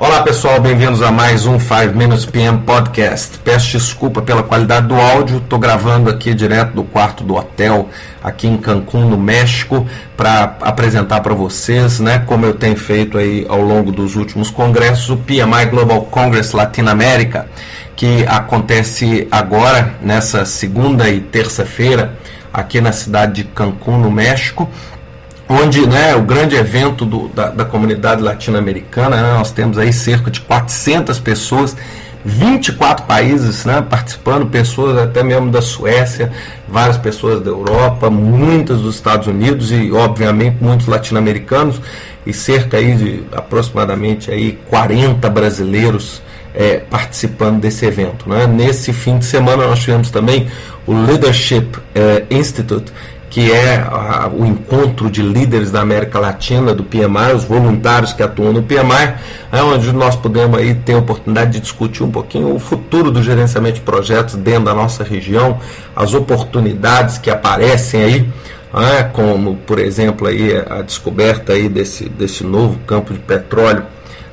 Olá pessoal, bem-vindos a mais um 5 Minutes PM Podcast. Peço desculpa pela qualidade do áudio, estou gravando aqui direto do quarto do hotel aqui em Cancún, no México, para apresentar para vocês, né, como eu tenho feito aí ao longo dos últimos congressos, o PMI Global Congress Latinoamérica, que acontece agora nessa segunda e terça-feira aqui na cidade de Cancún, no México onde né, o grande evento do, da, da, comunidade latino-americana, né, nós temos aí cerca de 400 pessoas, 24 países né, participando, pessoas até mesmo da Suécia, várias pessoas da Europa, muitas dos Estados Unidos e obviamente muitos latino-americanos e cerca aí de aproximadamente aí 40 brasileiros é, participando desse evento. Né? Nesse fim de semana nós tivemos também o Leadership é, Institute, que é a, o encontro de líderes da América Latina, do PMI, os voluntários que atuam no PMI, é onde nós podemos aí ter a oportunidade de discutir um pouquinho o futuro do gerenciamento de projetos dentro da nossa região, as oportunidades que aparecem aí, é, como por exemplo aí a descoberta aí desse, desse novo campo de petróleo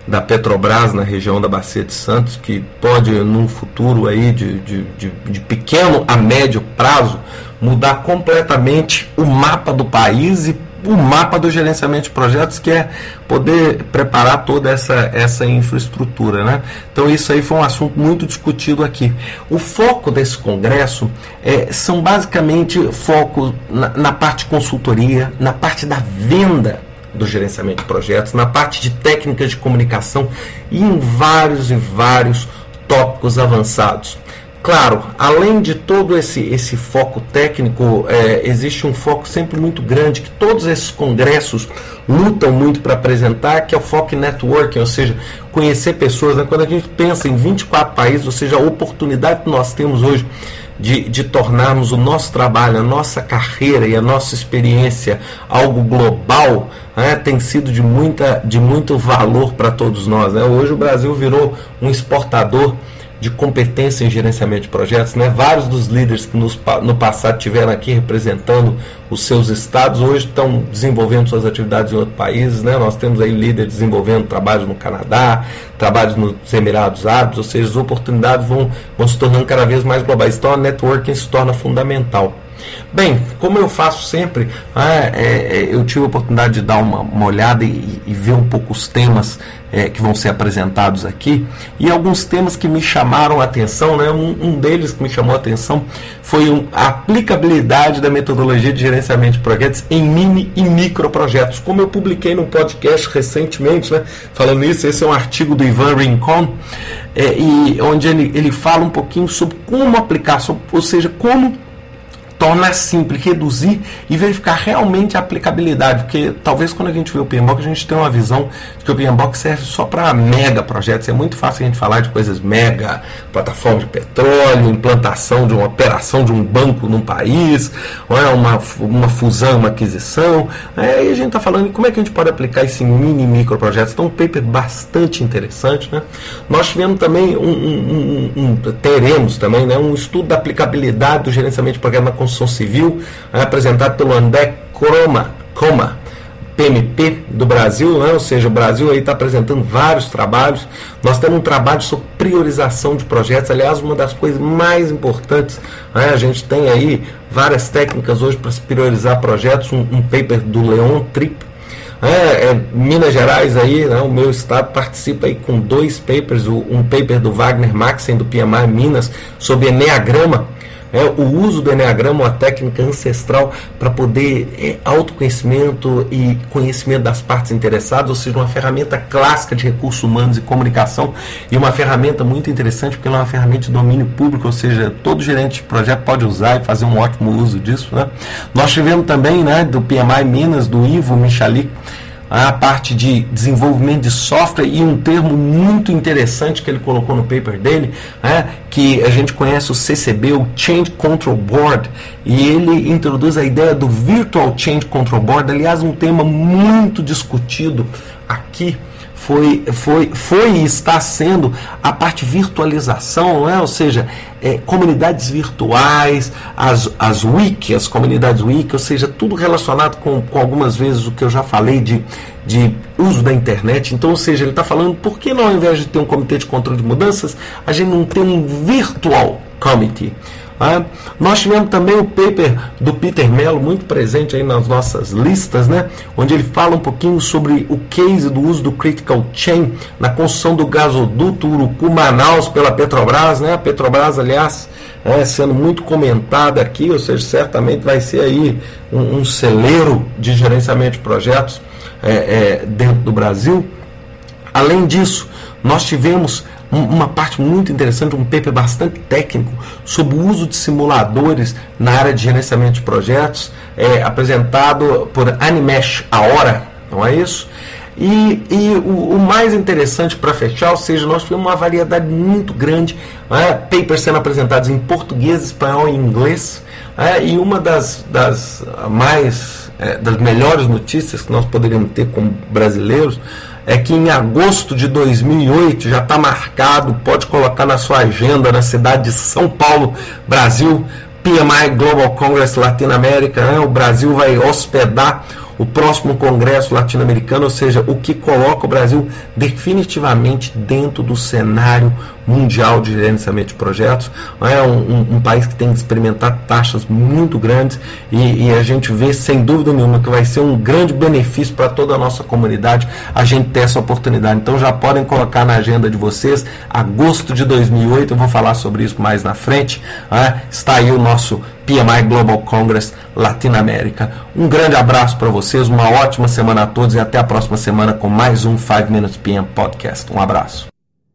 da Petrobras na região da Bacia de Santos, que pode, num futuro aí de, de, de, de, pequeno a médio prazo, mudar completamente o mapa do país e o mapa do gerenciamento de projetos, que é poder preparar toda essa, essa infraestrutura. Né? Então, isso aí foi um assunto muito discutido aqui. O foco desse congresso é, são basicamente focos na, na parte consultoria, na parte da venda do gerenciamento de projetos, na parte de técnicas de comunicação e em vários e vários tópicos avançados. Claro, além de todo esse, esse foco técnico, é, existe um foco sempre muito grande que todos esses congressos lutam muito para apresentar, que é o foco networking, ou seja, conhecer pessoas. Né? Quando a gente pensa em 24 países, ou seja, a oportunidade que nós temos hoje de, de tornarmos o nosso trabalho, a nossa carreira e a nossa experiência algo global, né, tem sido de, muita, de muito valor para todos nós. Né? Hoje o Brasil virou um exportador de competência em gerenciamento de projetos. Né? Vários dos líderes que nos, no passado tiveram aqui representando os seus estados, hoje estão desenvolvendo suas atividades em outros países. Né? Nós temos aí líderes desenvolvendo trabalhos no Canadá, trabalhos nos Emirados Árabes, ou seja, as oportunidades vão, vão se tornando cada vez mais globais. Então a networking se torna fundamental. Bem, como eu faço sempre, é, é, eu tive a oportunidade de dar uma, uma olhada e, e, ver um pouco os temas é, que vão ser apresentados aqui e alguns temas que me chamaram a atenção. Né? Um, um deles que me chamou a atenção foi um, a aplicabilidade da metodologia de gerenciamento de projetos em mini e micro projetos. Como eu publiquei no podcast recentemente, né? falando isso, esse é um artigo do Ivan Rincon, é, e onde ele, ele fala um pouquinho sobre como aplicar, sobre, ou seja, como torna simples, reduzir e verificar realmente a aplicabilidade, porque talvez quando a gente vê o PMBOK, a gente tem uma visão de que o PMBOK serve só para mega projetos, é muito fácil a gente falar de coisas mega, plataforma de petróleo, implantação de uma operação de um banco num país, é uma, uma fusão, uma aquisição, é, e a gente está falando como é que a gente pode aplicar isso em mini micro projetos, então um paper bastante interessante, né? Nós tivemos também um, um, um, um teremos também, né, um estudo da aplicabilidade do gerenciamento de programa construção civil, é apresentado pelo André Croma, Coma, PMP do Brasil, né? ou seja, o Brasil aí está apresentando vários trabalhos. Nós temos um trabalho sobre priorização de projetos, aliás, uma das coisas mais importantes. Né? A gente tem aí várias técnicas hoje para se priorizar projetos, um, um paper do Leon Tripp. É, é, Minas Gerais aí, né, o meu estado participa aí com dois papers, um paper do Wagner Maxen do PMI Minas sobre Enneagrama, é, o uso do Enneagrama, uma técnica ancestral para poder é, autoconhecimento e conhecimento das partes interessadas, ou seja, uma ferramenta clássica de recursos humanos e comunicação e uma ferramenta muito interessante porque ela é uma ferramenta de domínio público, ou seja, todo gerente de projeto pode usar e fazer um ótimo uso disso. Né? Nós tivemos também né, do PMI Minas, do Ivo Michalik, a parte de desenvolvimento de software e um termo muito interessante que ele colocou no paper dele, né, que a gente conhece o CCB, o Change Control Board, e ele introduz a ideia do Virtual Change Control Board, aliás, um tema muito discutido aqui foi, foi, foi e está sendo a parte virtualização, é? ou seja, é, comunidades virtuais, as, as wiki, as comunidades wiki, ou seja, tudo relacionado com, com algumas vezes o que eu já falei de, de uso da internet. Então, ou seja, ele está falando por que não, ao invés de ter um comitê de controle de mudanças, a gente não tem um virtual committee? Ah, nós tivemos também o paper do Peter Mello, muito presente aí nas nossas listas, né? onde ele fala um pouquinho sobre o case do uso do Critical Chain na construção do gasoduto Urucu-Manaus pela Petrobras. Né? A Petrobras, aliás, é, sendo muito comentada aqui, ou seja, certamente vai ser aí um, um celeiro de gerenciamento de projetos é, é, dentro do Brasil. Além disso, nós tivemos uma parte muito interessante, um paper bastante técnico sobre o uso de simuladores na área de gerenciamento de projetos, é, apresentado por Animesh Hora, não é isso? E, e o, o, mais interessante para fechar, ou seja, nós tivemos uma variedade muito grande, é, papers sendo apresentados em português, espanhol e inglês, é, e uma das, das mais é, das melhores notícias que nós poderíamos ter como brasileiros é que em agosto de 2008 já está marcado, pode colocar na sua agenda na cidade de São Paulo, Brasil, PMI Global Congress Latinoamérica. Né? O Brasil vai hospedar o próximo Congresso Latino-Americano, ou seja, o que coloca o Brasil definitivamente dentro do cenário mundial de gerenciamento de projetos. É um, um, um país que tem que experimentar taxas muito grandes e, e, a gente vê, sem dúvida nenhuma, que vai ser um grande benefício para toda a nossa comunidade a gente ter essa oportunidade. Então já podem colocar na agenda de vocês, agosto de 2008, eu vou falar sobre isso mais na frente. É, está aí o nosso PMI Global Congress Latinoamérica. Um grande abraço para vocês, uma ótima semana a todos e até a próxima semana com mais um 5 Minutes PM Podcast. Um abraço.